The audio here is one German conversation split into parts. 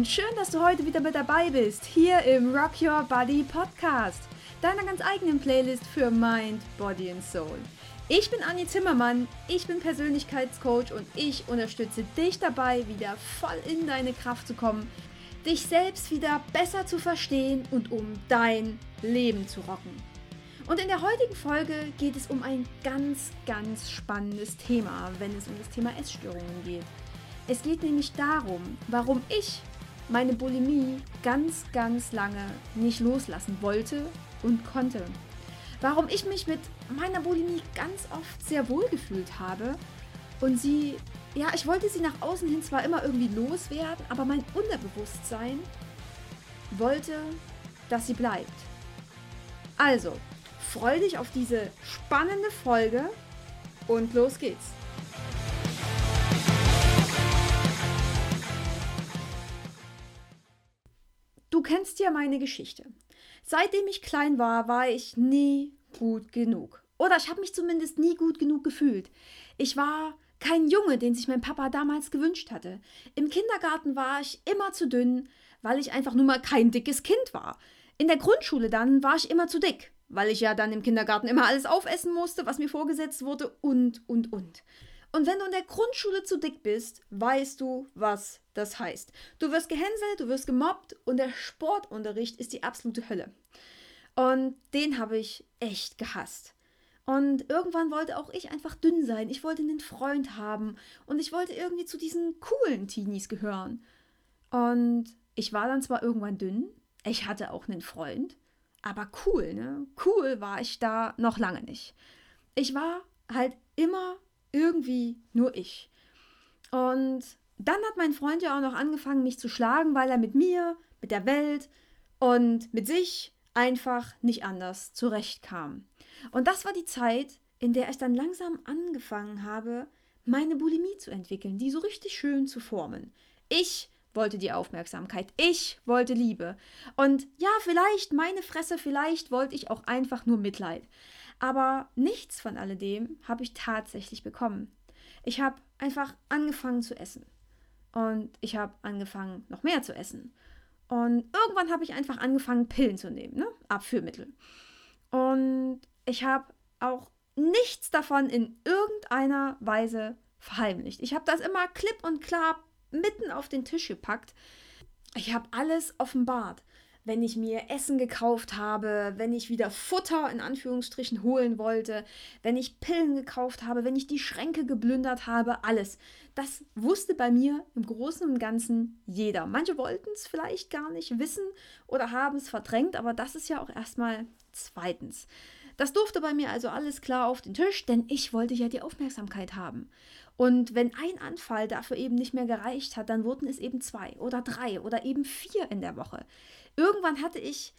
und schön, dass du heute wieder mit dabei bist, hier im Rock Your Body Podcast, deiner ganz eigenen Playlist für Mind, Body and Soul. Ich bin Anni Zimmermann, ich bin Persönlichkeitscoach und ich unterstütze dich dabei, wieder voll in deine Kraft zu kommen, dich selbst wieder besser zu verstehen und um dein Leben zu rocken. Und in der heutigen Folge geht es um ein ganz, ganz spannendes Thema, wenn es um das Thema Essstörungen geht. Es geht nämlich darum, warum ich meine Bulimie ganz, ganz lange nicht loslassen wollte und konnte. Warum ich mich mit meiner Bulimie ganz oft sehr wohl gefühlt habe und sie, ja, ich wollte sie nach außen hin zwar immer irgendwie loswerden, aber mein Unterbewusstsein wollte, dass sie bleibt. Also, freu dich auf diese spannende Folge und los geht's. Ja meine Geschichte. Seitdem ich klein war, war ich nie gut genug. Oder ich habe mich zumindest nie gut genug gefühlt. Ich war kein Junge, den sich mein Papa damals gewünscht hatte. Im Kindergarten war ich immer zu dünn, weil ich einfach nur mal kein dickes Kind war. In der Grundschule dann war ich immer zu dick, weil ich ja dann im Kindergarten immer alles aufessen musste, was mir vorgesetzt wurde und, und, und. Und wenn du in der Grundschule zu dick bist, weißt du, was das heißt. Du wirst gehänselt, du wirst gemobbt und der Sportunterricht ist die absolute Hölle. Und den habe ich echt gehasst. Und irgendwann wollte auch ich einfach dünn sein. Ich wollte einen Freund haben und ich wollte irgendwie zu diesen coolen Teenies gehören. Und ich war dann zwar irgendwann dünn, ich hatte auch einen Freund, aber cool, ne? Cool war ich da noch lange nicht. Ich war halt immer irgendwie nur ich. Und dann hat mein Freund ja auch noch angefangen, mich zu schlagen, weil er mit mir, mit der Welt und mit sich einfach nicht anders zurechtkam. Und das war die Zeit, in der ich dann langsam angefangen habe, meine Bulimie zu entwickeln, die so richtig schön zu formen. Ich wollte die Aufmerksamkeit, ich wollte Liebe. Und ja, vielleicht meine Fresse, vielleicht wollte ich auch einfach nur Mitleid. Aber nichts von alledem habe ich tatsächlich bekommen. Ich habe einfach angefangen zu essen. Und ich habe angefangen, noch mehr zu essen. Und irgendwann habe ich einfach angefangen, Pillen zu nehmen, ne? Abführmittel. Und ich habe auch nichts davon in irgendeiner Weise verheimlicht. Ich habe das immer klipp und klar mitten auf den Tisch gepackt. Ich habe alles offenbart wenn ich mir Essen gekauft habe, wenn ich wieder Futter in Anführungsstrichen holen wollte, wenn ich Pillen gekauft habe, wenn ich die Schränke geplündert habe, alles. Das wusste bei mir im Großen und Ganzen jeder. Manche wollten es vielleicht gar nicht wissen oder haben es verdrängt, aber das ist ja auch erstmal zweitens. Das durfte bei mir also alles klar auf den Tisch, denn ich wollte ja die Aufmerksamkeit haben. Und wenn ein Anfall dafür eben nicht mehr gereicht hat, dann wurden es eben zwei oder drei oder eben vier in der Woche. Irgendwann hatte ich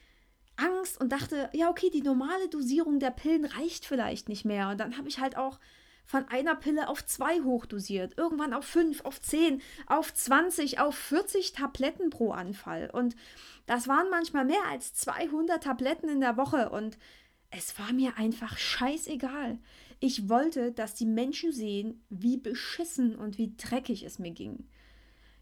Angst und dachte, ja, okay, die normale Dosierung der Pillen reicht vielleicht nicht mehr. Und dann habe ich halt auch von einer Pille auf zwei hochdosiert, irgendwann auf fünf, auf zehn, auf 20, auf 40 Tabletten pro Anfall. Und das waren manchmal mehr als 200 Tabletten in der Woche. Und es war mir einfach scheißegal. Ich wollte, dass die Menschen sehen, wie beschissen und wie dreckig es mir ging.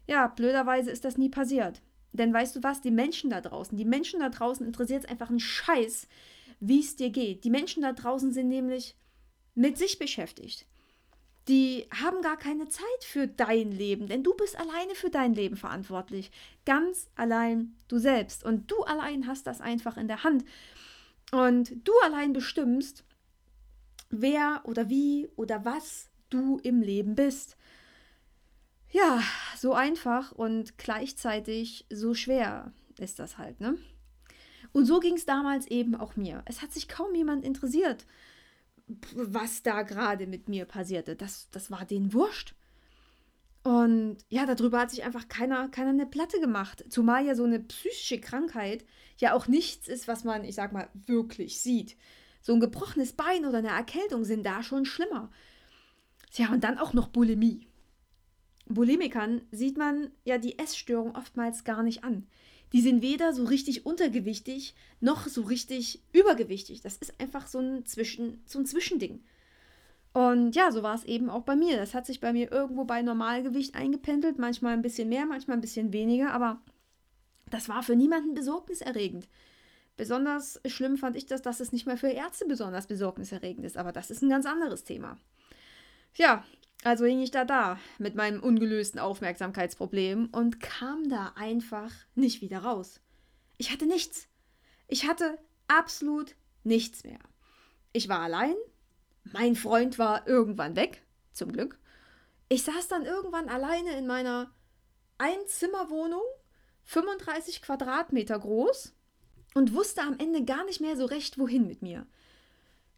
Ja, blöderweise ist das nie passiert. Denn weißt du was, die Menschen da draußen, die Menschen da draußen interessiert es einfach einen Scheiß, wie es dir geht. Die Menschen da draußen sind nämlich mit sich beschäftigt. Die haben gar keine Zeit für dein Leben, denn du bist alleine für dein Leben verantwortlich. Ganz allein du selbst. Und du allein hast das einfach in der Hand. Und du allein bestimmst, wer oder wie oder was du im Leben bist. Ja, so einfach und gleichzeitig so schwer ist das halt, ne? Und so ging es damals eben auch mir. Es hat sich kaum jemand interessiert, was da gerade mit mir passierte. Das, das war denen wurscht. Und ja, darüber hat sich einfach keiner, keiner eine Platte gemacht. Zumal ja so eine psychische Krankheit ja auch nichts ist, was man, ich sag mal, wirklich sieht. So ein gebrochenes Bein oder eine Erkältung sind da schon schlimmer. Ja, und dann auch noch Bulimie. Bulimikern sieht man ja die Essstörung oftmals gar nicht an. Die sind weder so richtig untergewichtig noch so richtig übergewichtig. Das ist einfach so ein, Zwischen, so ein Zwischending. Und ja, so war es eben auch bei mir. Das hat sich bei mir irgendwo bei Normalgewicht eingependelt, manchmal ein bisschen mehr, manchmal ein bisschen weniger, aber das war für niemanden besorgniserregend. Besonders schlimm fand ich das, dass es nicht mal für Ärzte besonders besorgniserregend ist, aber das ist ein ganz anderes Thema. Ja, also hing ich da da mit meinem ungelösten Aufmerksamkeitsproblem und kam da einfach nicht wieder raus. Ich hatte nichts. Ich hatte absolut nichts mehr. Ich war allein. Mein Freund war irgendwann weg, zum Glück. Ich saß dann irgendwann alleine in meiner Einzimmerwohnung, 35 Quadratmeter groß, und wusste am Ende gar nicht mehr so recht, wohin mit mir.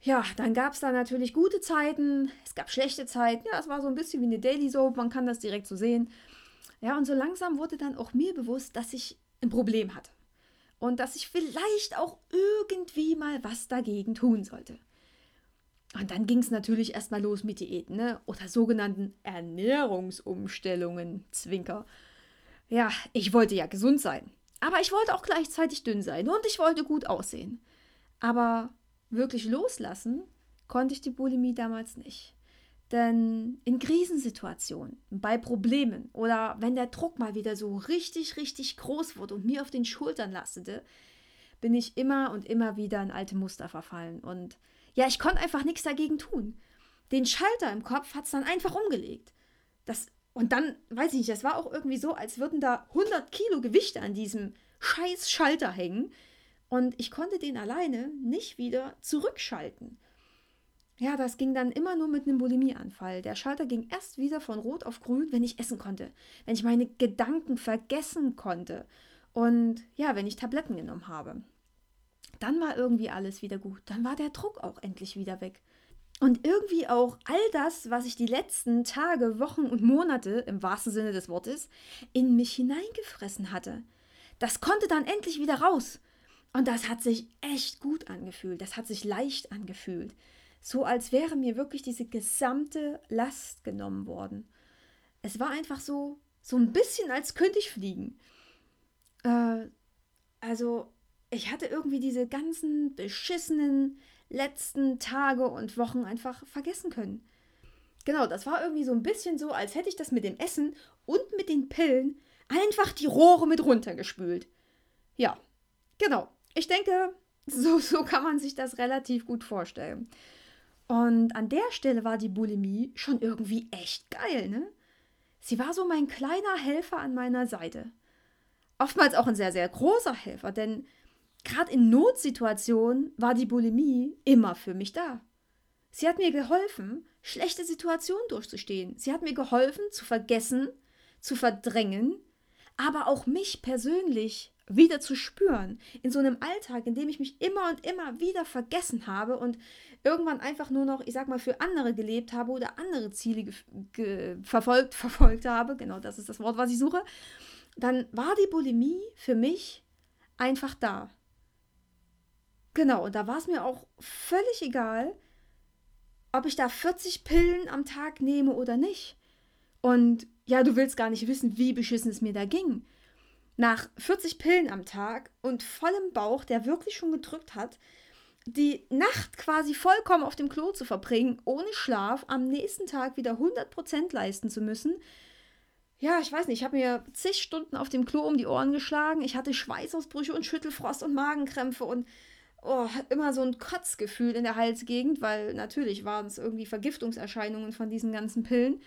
Ja, dann gab es da natürlich gute Zeiten, es gab schlechte Zeiten. Ja, es war so ein bisschen wie eine Daily Soap, man kann das direkt so sehen. Ja, und so langsam wurde dann auch mir bewusst, dass ich ein Problem hatte. Und dass ich vielleicht auch irgendwie mal was dagegen tun sollte. Und dann ging es natürlich erstmal los mit Diäten, ne? Oder sogenannten Ernährungsumstellungen, Zwinker. Ja, ich wollte ja gesund sein. Aber ich wollte auch gleichzeitig dünn sein und ich wollte gut aussehen. Aber wirklich loslassen konnte ich die Bulimie damals nicht. Denn in Krisensituationen, bei Problemen oder wenn der Druck mal wieder so richtig, richtig groß wurde und mir auf den Schultern lastete, bin ich immer und immer wieder in alte Muster verfallen. Und ja, ich konnte einfach nichts dagegen tun. Den Schalter im Kopf hat es dann einfach umgelegt. Das und dann, weiß ich nicht, das war auch irgendwie so, als würden da 100 Kilo Gewichte an diesem scheiß Schalter hängen. Und ich konnte den alleine nicht wieder zurückschalten. Ja, das ging dann immer nur mit einem Bulimieanfall. Der Schalter ging erst wieder von rot auf grün, wenn ich essen konnte. Wenn ich meine Gedanken vergessen konnte. Und ja, wenn ich Tabletten genommen habe. Dann war irgendwie alles wieder gut. Dann war der Druck auch endlich wieder weg. Und irgendwie auch all das, was ich die letzten Tage, Wochen und Monate, im wahrsten Sinne des Wortes, in mich hineingefressen hatte. Das konnte dann endlich wieder raus. Und das hat sich echt gut angefühlt. Das hat sich leicht angefühlt. So als wäre mir wirklich diese gesamte Last genommen worden. Es war einfach so, so ein bisschen, als könnte ich fliegen. Äh, also, ich hatte irgendwie diese ganzen beschissenen letzten Tage und Wochen einfach vergessen können. Genau, das war irgendwie so ein bisschen so, als hätte ich das mit dem Essen und mit den Pillen einfach die Rohre mit runtergespült. Ja, genau. Ich denke, so, so kann man sich das relativ gut vorstellen. Und an der Stelle war die Bulimie schon irgendwie echt geil, ne? Sie war so mein kleiner Helfer an meiner Seite. Oftmals auch ein sehr, sehr großer Helfer, denn Gerade in Notsituationen war die Bulimie immer für mich da. Sie hat mir geholfen, schlechte Situationen durchzustehen. Sie hat mir geholfen, zu vergessen, zu verdrängen, aber auch mich persönlich wieder zu spüren. In so einem Alltag, in dem ich mich immer und immer wieder vergessen habe und irgendwann einfach nur noch, ich sag mal, für andere gelebt habe oder andere Ziele verfolgt, verfolgt habe. Genau das ist das Wort, was ich suche. Dann war die Bulimie für mich einfach da. Genau, und da war es mir auch völlig egal, ob ich da 40 Pillen am Tag nehme oder nicht. Und ja, du willst gar nicht wissen, wie beschissen es mir da ging. Nach 40 Pillen am Tag und vollem Bauch, der wirklich schon gedrückt hat, die Nacht quasi vollkommen auf dem Klo zu verbringen, ohne Schlaf, am nächsten Tag wieder 100% leisten zu müssen. Ja, ich weiß nicht, ich habe mir zig Stunden auf dem Klo um die Ohren geschlagen. Ich hatte Schweißausbrüche und Schüttelfrost und Magenkrämpfe und oh, immer so ein Kotzgefühl in der Halsgegend, weil natürlich waren es irgendwie Vergiftungserscheinungen von diesen ganzen Pillen.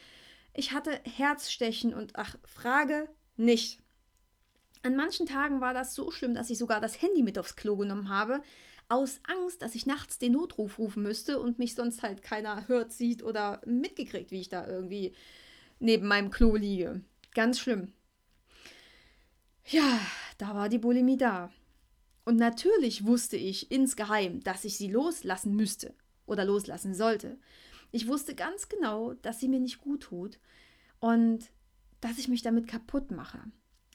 Ich hatte Herzstechen und ach, Frage nicht. An manchen Tagen war das so schlimm, dass ich sogar das Handy mit aufs Klo genommen habe, aus Angst, dass ich nachts den Notruf rufen müsste und mich sonst halt keiner hört, sieht oder mitgekriegt, wie ich da irgendwie neben meinem Klo liege. Ganz schlimm. Ja, da war die Bulimie da. Und natürlich wusste ich insgeheim, dass ich sie loslassen müsste oder loslassen sollte. Ich wusste ganz genau, dass sie mir nicht gut tut und dass ich mich damit kaputt mache.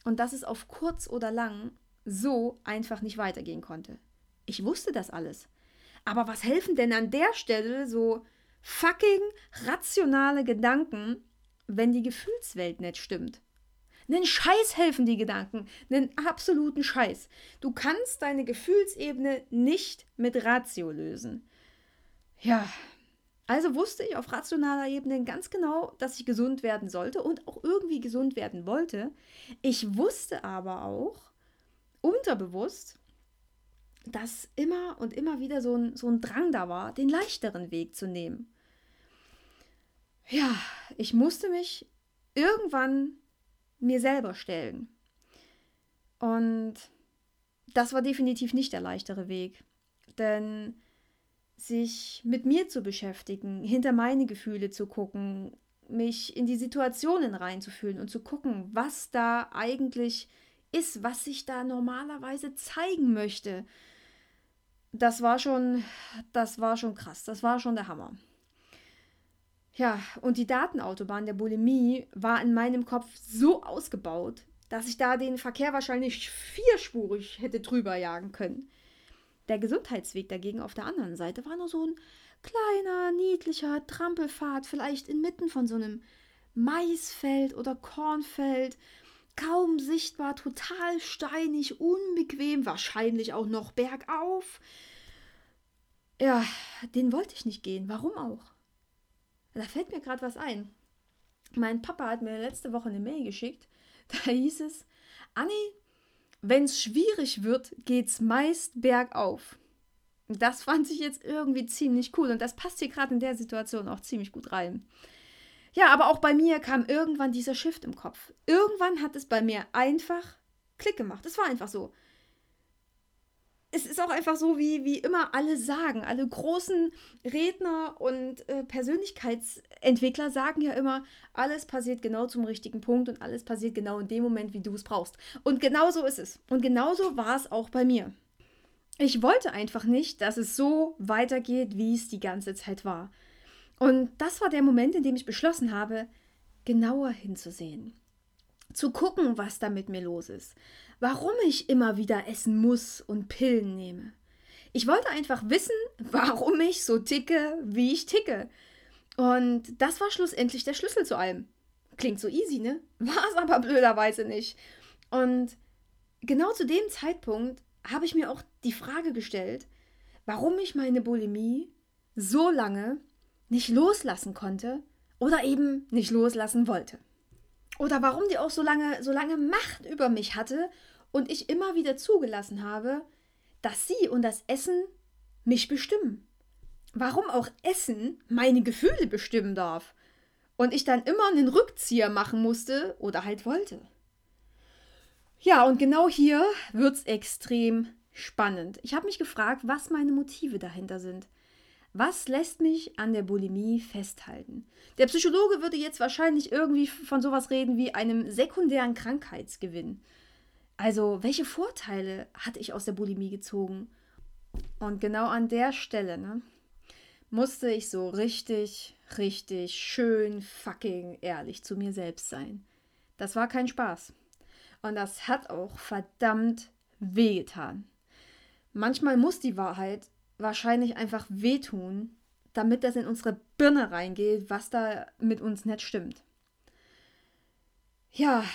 Und dass es auf kurz oder lang so einfach nicht weitergehen konnte. Ich wusste das alles. Aber was helfen denn an der Stelle so fucking rationale Gedanken, wenn die Gefühlswelt nicht stimmt? Nen Scheiß helfen die Gedanken. Nen absoluten Scheiß. Du kannst deine Gefühlsebene nicht mit Ratio lösen. Ja, Also wusste ich auf rationaler Ebene ganz genau, dass ich gesund werden sollte und auch irgendwie gesund werden wollte. Ich wusste aber auch unterbewusst, dass immer und immer wieder so ein, so ein Drang da war, den leichteren Weg zu nehmen. Ja, ich musste mich irgendwann mir selber stellen. Und das war definitiv nicht der leichtere Weg. Denn sich mit mir zu beschäftigen, hinter meine Gefühle zu gucken, mich in die Situationen reinzufühlen und zu gucken, was da eigentlich ist, was sich da normalerweise zeigen möchte. Das war schon, das war schon krass, das war schon der Hammer. Ja, und die Datenautobahn der Bulimie war in meinem Kopf so ausgebaut, dass ich da den Verkehr wahrscheinlich vierspurig hätte drüber jagen können. Der Gesundheitsweg dagegen auf der anderen Seite war nur so ein kleiner, niedlicher Trampelpfad, vielleicht inmitten von so einem Maisfeld oder Kornfeld, kaum sichtbar, total steinig, unbequem, wahrscheinlich auch noch bergauf. Ja, den wollte ich nicht gehen. Warum auch? Da fällt mir gerade was ein. Mein Papa hat mir letzte Woche eine Mail geschickt. Da hieß es, Anni, wenn es schwierig wird, geht's meist bergauf. Das fand ich jetzt irgendwie ziemlich cool und das passt hier gerade in der Situation auch ziemlich gut rein. Ja, aber auch bei mir kam irgendwann dieser Shift im Kopf. Irgendwann hat es bei mir einfach Klick gemacht. Es war einfach so es ist auch einfach so, wie, wie immer alle sagen. Alle großen Redner und äh, Persönlichkeitsentwickler sagen ja immer, alles passiert genau zum richtigen Punkt und alles passiert genau in dem Moment, wie du es brauchst. Und genau so ist es. Und genauso war es auch bei mir. Ich wollte einfach nicht, dass es so weitergeht, wie es die ganze Zeit war. Und das war der Moment, in dem ich beschlossen habe, genauer hinzusehen. Zu gucken, was da mit mir los ist warum ich immer wieder essen muss und Pillen nehme. Ich wollte einfach wissen, warum ich so ticke, wie ich ticke. Und das war schlussendlich der Schlüssel zu allem. Klingt so easy, ne? War es aber blöderweise nicht. Und genau zu dem Zeitpunkt habe ich mir auch die Frage gestellt, warum ich meine Bulimie so lange nicht loslassen konnte oder eben nicht loslassen wollte. Oder warum die auch so lange, so lange Macht über mich hatte und ich immer wieder zugelassen habe, dass sie und das Essen mich bestimmen. Warum auch Essen meine Gefühle bestimmen darf und ich dann immer einen Rückzieher machen musste oder halt wollte. Ja, und genau hier wird es extrem spannend. Ich habe mich gefragt, was meine Motive dahinter sind. Was lässt mich an der Bulimie festhalten? Der Psychologe würde jetzt wahrscheinlich irgendwie von sowas reden wie einem sekundären Krankheitsgewinn. Also, welche Vorteile hatte ich aus der Bulimie gezogen? Und genau an der Stelle, ne, musste ich so richtig, richtig schön fucking ehrlich zu mir selbst sein. Das war kein Spaß. Und das hat auch verdammt wehgetan. Manchmal muss die Wahrheit wahrscheinlich einfach wehtun, damit das in unsere Birne reingeht, was da mit uns nicht stimmt. Ja,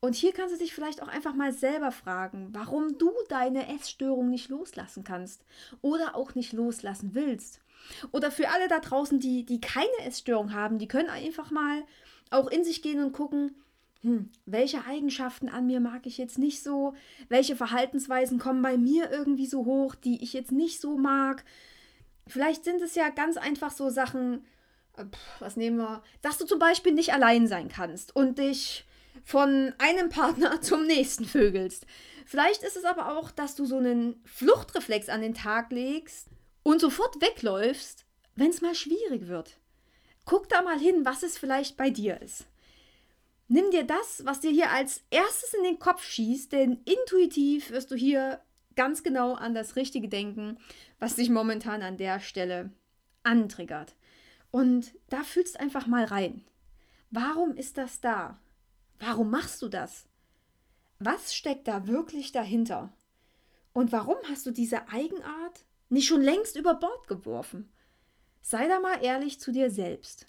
und hier kannst du dich vielleicht auch einfach mal selber fragen, warum du deine Essstörung nicht loslassen kannst oder auch nicht loslassen willst. Oder für alle da draußen, die, die keine Essstörung haben, die können einfach mal auch in sich gehen und gucken, hm, welche Eigenschaften an mir mag ich jetzt nicht so, welche Verhaltensweisen kommen bei mir irgendwie so hoch, die ich jetzt nicht so mag. Vielleicht sind es ja ganz einfach so Sachen, äh, was nehmen wir, dass du zum Beispiel nicht allein sein kannst und dich von einem Partner zum nächsten vögelst. Vielleicht ist es aber auch, dass du so einen Fluchtreflex an den Tag legst und sofort wegläufst, wenn es mal schwierig wird. Guck da mal hin, was es vielleicht bei dir ist. Nimm dir das, was dir hier als erstes in den Kopf schießt, denn intuitiv wirst du hier ganz genau an das Richtige denken, was dich momentan an der Stelle antriggert. Und da fühlst einfach mal rein. Warum ist das da? Warum machst du das? Was steckt da wirklich dahinter? Und warum hast du diese Eigenart nicht schon längst über Bord geworfen? Sei da mal ehrlich zu dir selbst.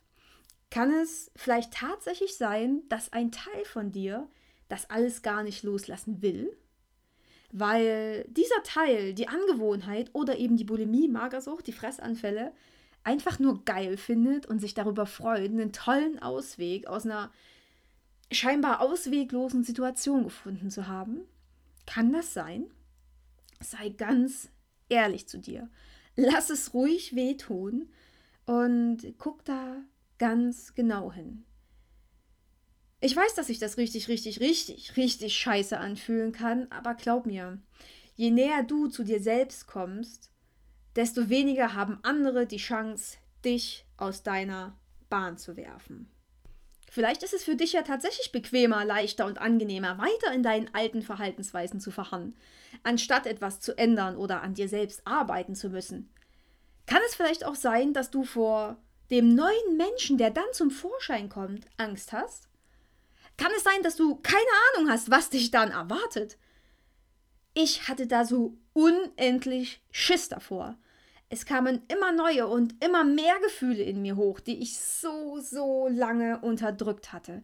Kann es vielleicht tatsächlich sein, dass ein Teil von dir das alles gar nicht loslassen will? Weil dieser Teil, die Angewohnheit oder eben die Bulimie, Magersucht, die Fressanfälle, einfach nur geil findet und sich darüber freut, einen tollen Ausweg aus einer scheinbar ausweglosen Situation gefunden zu haben? Kann das sein? Sei ganz ehrlich zu dir. Lass es ruhig wehtun und guck da ganz genau hin. Ich weiß, dass sich das richtig, richtig, richtig, richtig scheiße anfühlen kann, aber glaub mir, je näher du zu dir selbst kommst, desto weniger haben andere die Chance, dich aus deiner Bahn zu werfen. Vielleicht ist es für dich ja tatsächlich bequemer, leichter und angenehmer, weiter in deinen alten Verhaltensweisen zu verharren, anstatt etwas zu ändern oder an dir selbst arbeiten zu müssen. Kann es vielleicht auch sein, dass du vor dem neuen Menschen, der dann zum Vorschein kommt, Angst hast? Kann es sein, dass du keine Ahnung hast, was dich dann erwartet? Ich hatte da so unendlich Schiss davor. Es kamen immer neue und immer mehr Gefühle in mir hoch, die ich so, so lange unterdrückt hatte.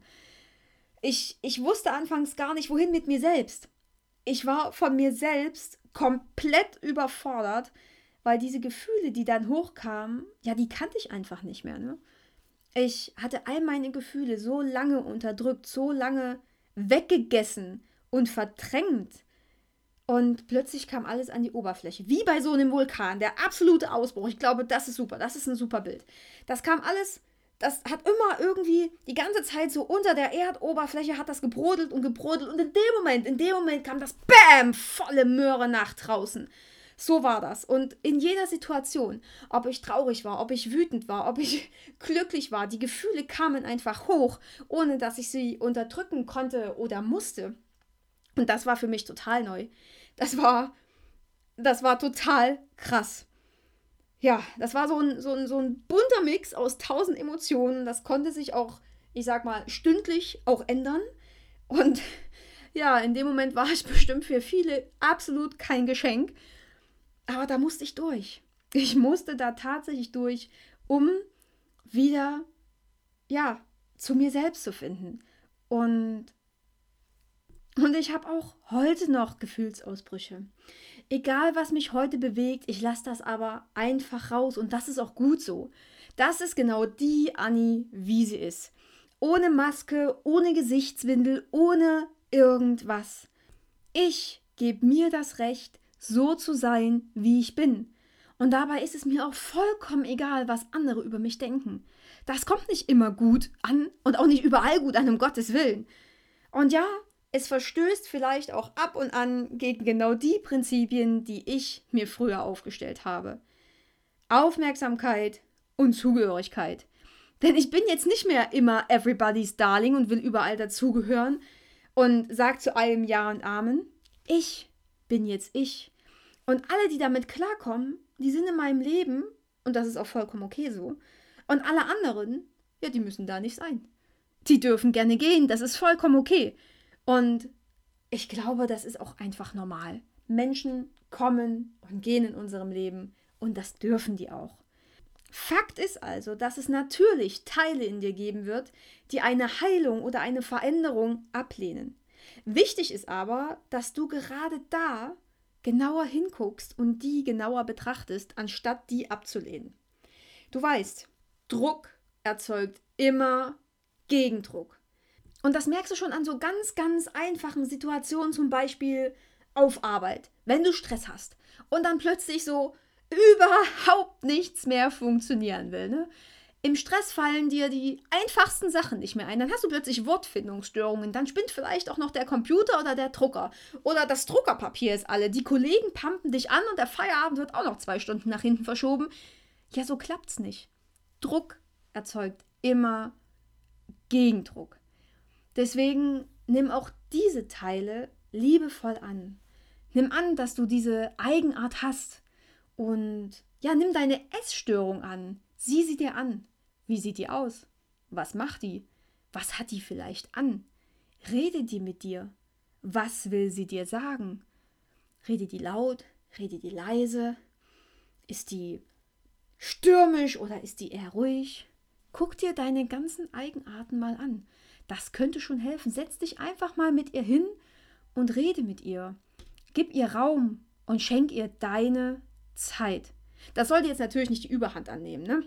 Ich, ich wusste anfangs gar nicht, wohin mit mir selbst. Ich war von mir selbst komplett überfordert, weil diese Gefühle, die dann hochkamen, ja, die kannte ich einfach nicht mehr. Ne? Ich hatte all meine Gefühle so lange unterdrückt, so lange weggegessen und verdrängt, und plötzlich kam alles an die Oberfläche. Wie bei so einem Vulkan. Der absolute Ausbruch. Ich glaube, das ist super. Das ist ein super Bild. Das kam alles, das hat immer irgendwie die ganze Zeit so unter der Erdoberfläche hat das gebrodelt und gebrodelt. Und in dem Moment, in dem Moment kam das BÄM! Volle Möhre nach draußen. So war das. Und in jeder Situation, ob ich traurig war, ob ich wütend war, ob ich glücklich war, die Gefühle kamen einfach hoch, ohne dass ich sie unterdrücken konnte oder musste. Und das war für mich total neu. Das war, das war total krass. Ja, das war so ein, so, ein, so ein bunter Mix aus tausend Emotionen. Das konnte sich auch, ich sag mal, stündlich auch ändern. Und ja, in dem Moment war ich bestimmt für viele absolut kein Geschenk. Aber da musste ich durch. Ich musste da tatsächlich durch, um wieder, ja, zu mir selbst zu finden. Und und ich habe auch heute noch Gefühlsausbrüche. Egal, was mich heute bewegt, ich lasse das aber einfach raus und das ist auch gut so. Das ist genau die Annie, wie sie ist. Ohne Maske, ohne Gesichtswindel, ohne irgendwas. Ich gebe mir das Recht, so zu sein, wie ich bin. Und dabei ist es mir auch vollkommen egal, was andere über mich denken. Das kommt nicht immer gut an und auch nicht überall gut an, um Gottes Willen. Und ja, es verstößt vielleicht auch ab und an gegen genau die Prinzipien, die ich mir früher aufgestellt habe. Aufmerksamkeit und Zugehörigkeit. Denn ich bin jetzt nicht mehr immer everybody's darling und will überall dazugehören und sag zu allem Ja und Amen. Ich bin jetzt ich. Und alle, die damit klarkommen, die sind in meinem Leben und das ist auch vollkommen okay so. Und alle anderen, ja, die müssen da nicht sein. Die dürfen gerne gehen, das ist vollkommen okay. Und ich glaube, das ist auch einfach normal. Menschen kommen und gehen in unserem Leben und das dürfen die auch. Fakt ist also, dass es natürlich Teile in dir geben wird, die eine Heilung oder eine Veränderung ablehnen. Wichtig ist aber, dass du gerade da genauer hinguckst und die genauer betrachtest, anstatt die abzulehnen. Du weißt, Druck erzeugt immer Gegendruck. Und das merkst du schon an so ganz, ganz einfachen Situationen, zum Beispiel auf Arbeit, wenn du Stress hast und dann plötzlich so überhaupt nichts mehr funktionieren will. Ne? Im Stress fallen dir die einfachsten Sachen nicht mehr ein. Dann hast du plötzlich Wortfindungsstörungen. Dann spinnt vielleicht auch noch der Computer oder der Drucker. Oder das Druckerpapier ist alle. Die Kollegen pumpen dich an und der Feierabend wird auch noch zwei Stunden nach hinten verschoben. Ja, so klappt's nicht. Druck erzeugt immer Gegendruck. Deswegen nimm auch diese Teile liebevoll an. Nimm an, dass du diese Eigenart hast. Und ja, nimm deine Essstörung an. Sieh sie dir an. Wie sieht die aus? Was macht die? Was hat die vielleicht an? Rede die mit dir. Was will sie dir sagen? Rede die laut? Rede die leise? Ist die stürmisch oder ist die eher ruhig? Guck dir deine ganzen Eigenarten mal an. Das könnte schon helfen. Setz dich einfach mal mit ihr hin und rede mit ihr. Gib ihr Raum und schenk ihr deine Zeit. Das sollte jetzt natürlich nicht die Überhand annehmen, ne?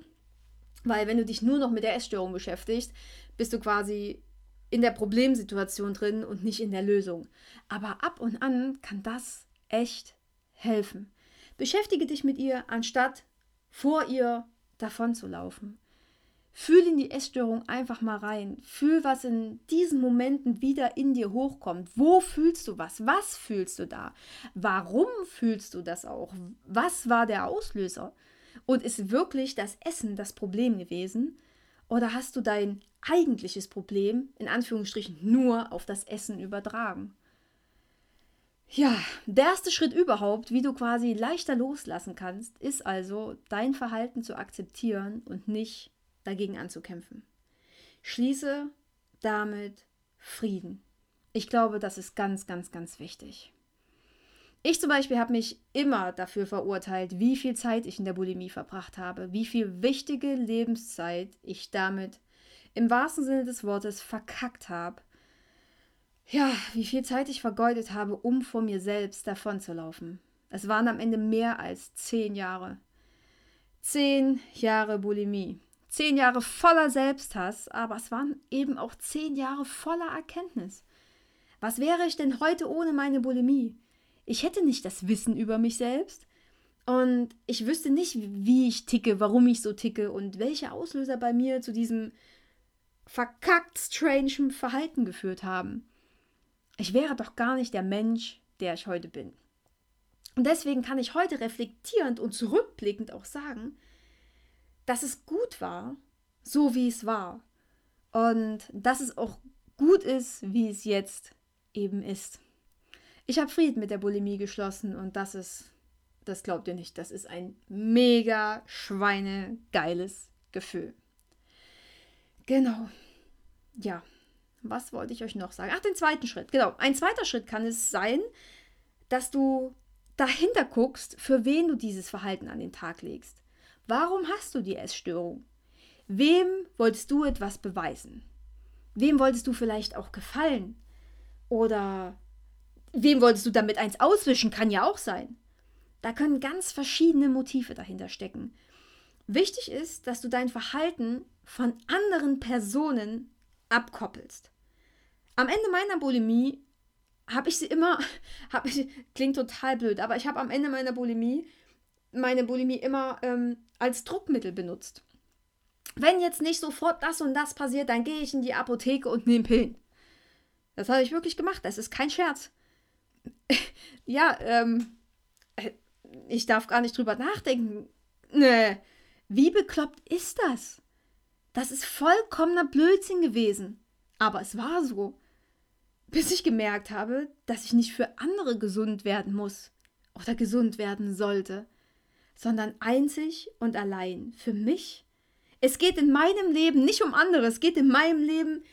Weil wenn du dich nur noch mit der Essstörung beschäftigst, bist du quasi in der Problemsituation drin und nicht in der Lösung. Aber ab und an kann das echt helfen. Beschäftige dich mit ihr, anstatt vor ihr davon zu laufen. Fühl in die Essstörung einfach mal rein. Fühl, was in diesen Momenten wieder in dir hochkommt. Wo fühlst du was? Was fühlst du da? Warum fühlst du das auch? Was war der Auslöser? Und ist wirklich das Essen das Problem gewesen? Oder hast du dein eigentliches Problem, in Anführungsstrichen, nur auf das Essen übertragen? Ja, der erste Schritt überhaupt, wie du quasi leichter loslassen kannst, ist also, dein Verhalten zu akzeptieren und nicht dagegen anzukämpfen. Schließe damit Frieden. Ich glaube, das ist ganz, ganz, ganz wichtig. Ich zum Beispiel habe mich immer dafür verurteilt, wie viel Zeit ich in der Bulimie verbracht habe, wie viel wichtige Lebenszeit ich damit im wahrsten Sinne des Wortes verkackt habe. Ja, wie viel Zeit ich vergeudet habe, um vor mir selbst davonzulaufen. Es waren am Ende mehr als zehn Jahre. Zehn Jahre Bulimie. Zehn Jahre voller Selbsthass, aber es waren eben auch zehn Jahre voller Erkenntnis. Was wäre ich denn heute ohne meine Bulimie? Ich hätte nicht das Wissen über mich selbst und ich wüsste nicht, wie ich ticke, warum ich so ticke und welche Auslöser bei mir zu diesem verkackt strange Verhalten geführt haben. Ich wäre doch gar nicht der Mensch, der ich heute bin. Und deswegen kann ich heute reflektierend und zurückblickend auch sagen, dass es gut war, so wie es war. Und dass es auch gut ist, wie es jetzt eben ist. Ich habe Frieden mit der Bulimie geschlossen und das ist, das glaubt ihr nicht, das ist ein mega schweinegeiles Gefühl. Genau. Ja, was wollte ich euch noch sagen? Ach, den zweiten Schritt. Genau, ein zweiter Schritt kann es sein, dass du dahinter guckst, für wen du dieses Verhalten an den Tag legst. Warum hast du die Essstörung? Wem wolltest du etwas beweisen? Wem wolltest du vielleicht auch gefallen? Oder wem wolltest du damit eins auswischen? Kann ja auch sein. Da können ganz verschiedene Motive dahinter stecken. Wichtig ist, dass du dein Verhalten von anderen Personen abkoppelst. Am Ende meiner Bulimie habe ich sie immer, ich, klingt total blöd, aber ich habe am Ende meiner Bulimie meine Bulimie immer ähm, als Druckmittel benutzt. Wenn jetzt nicht sofort das und das passiert, dann gehe ich in die Apotheke und nehme Pillen. Das habe ich wirklich gemacht. Das ist kein Scherz. ja, ähm, äh, ich darf gar nicht drüber nachdenken. Nee, wie bekloppt ist das? Das ist vollkommener Blödsinn gewesen. Aber es war so. Bis ich gemerkt habe, dass ich nicht für andere gesund werden muss oder gesund werden sollte sondern einzig und allein für mich. Es geht in meinem Leben nicht um andere, es geht in meinem Leben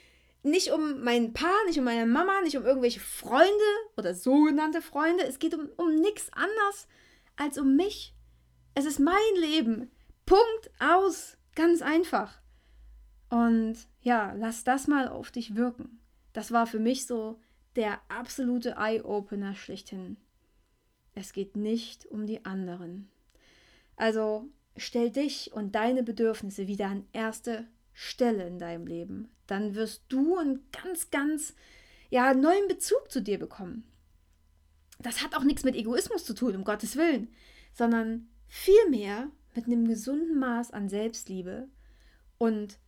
nicht um meinen Paar, nicht um meine Mama, nicht um irgendwelche Freunde oder sogenannte Freunde. Es geht um, um nichts anderes als um mich. Es ist mein Leben. Punkt aus. Ganz einfach. Und ja, lass das mal auf dich wirken. Das war für mich so der absolute Eye-Opener schlechthin. Es geht nicht um die anderen. Also stell dich und deine Bedürfnisse wieder an erste Stelle in deinem Leben. Dann wirst du einen ganz, ganz ja, neuen Bezug zu dir bekommen. Das hat auch nichts mit Egoismus zu tun, um Gottes Willen, sondern vielmehr mit einem gesunden Maß an Selbstliebe und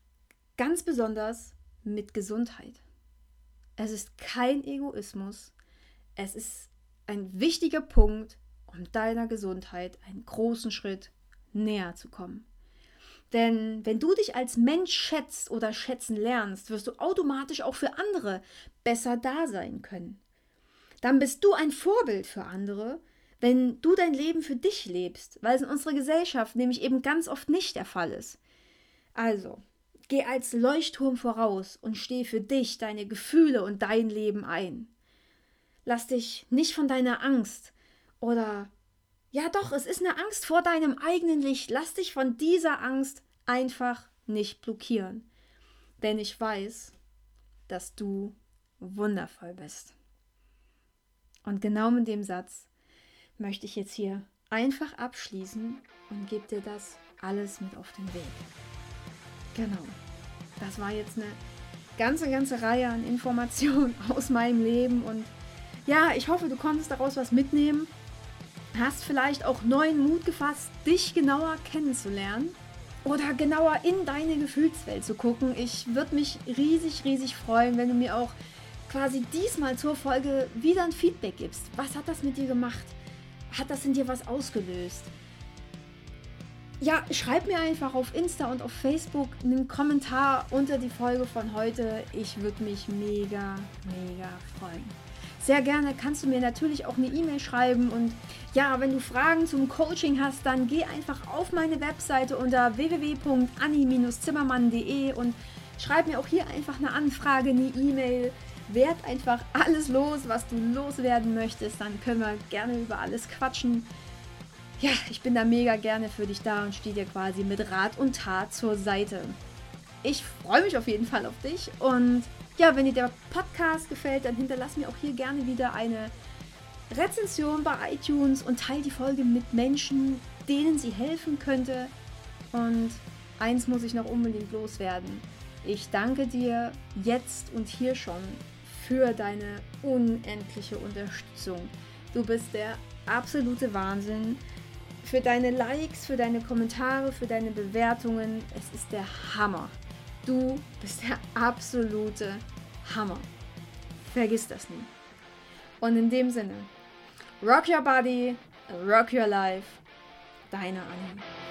ganz besonders mit Gesundheit. Es ist kein Egoismus, es ist ein wichtiger Punkt, um deiner Gesundheit einen großen Schritt näher zu kommen. Denn wenn du dich als Mensch schätzt oder schätzen lernst, wirst du automatisch auch für andere besser da sein können. Dann bist du ein Vorbild für andere, wenn du dein Leben für dich lebst, weil es in unserer Gesellschaft nämlich eben ganz oft nicht der Fall ist. Also, geh als Leuchtturm voraus und steh für dich, deine Gefühle und dein Leben ein. Lass dich nicht von deiner Angst, oder ja doch, es ist eine Angst vor deinem eigenen Licht. Lass dich von dieser Angst einfach nicht blockieren. Denn ich weiß, dass du wundervoll bist. Und genau mit dem Satz möchte ich jetzt hier einfach abschließen und gebe dir das alles mit auf den Weg. Genau. Das war jetzt eine ganze, ganze Reihe an Informationen aus meinem Leben. Und ja, ich hoffe, du konntest daraus was mitnehmen. Hast vielleicht auch neuen Mut gefasst, dich genauer kennenzulernen oder genauer in deine Gefühlswelt zu gucken. Ich würde mich riesig, riesig freuen, wenn du mir auch quasi diesmal zur Folge wieder ein Feedback gibst. Was hat das mit dir gemacht? Hat das in dir was ausgelöst? Ja, schreib mir einfach auf Insta und auf Facebook einen Kommentar unter die Folge von heute. Ich würde mich mega, mega freuen. Sehr gerne kannst du mir natürlich auch eine E-Mail schreiben und ja, wenn du Fragen zum Coaching hast, dann geh einfach auf meine Webseite unter www.anni-zimmermann.de und schreib mir auch hier einfach eine Anfrage, eine E-Mail. Werd einfach alles los, was du loswerden möchtest, dann können wir gerne über alles quatschen. Ja, ich bin da mega gerne für dich da und stehe dir quasi mit Rat und Tat zur Seite. Ich freue mich auf jeden Fall auf dich und ja, wenn dir der Podcast gefällt, dann hinterlass mir auch hier gerne wieder eine Rezension bei iTunes und teile die Folge mit Menschen, denen sie helfen könnte. Und eins muss ich noch unbedingt loswerden. Ich danke dir jetzt und hier schon für deine unendliche Unterstützung. Du bist der absolute Wahnsinn. Für deine Likes, für deine Kommentare, für deine Bewertungen. Es ist der Hammer. Du bist der absolute Hammer. Vergiss das nie. Und in dem Sinne, rock your body, rock your life. Deine Annie.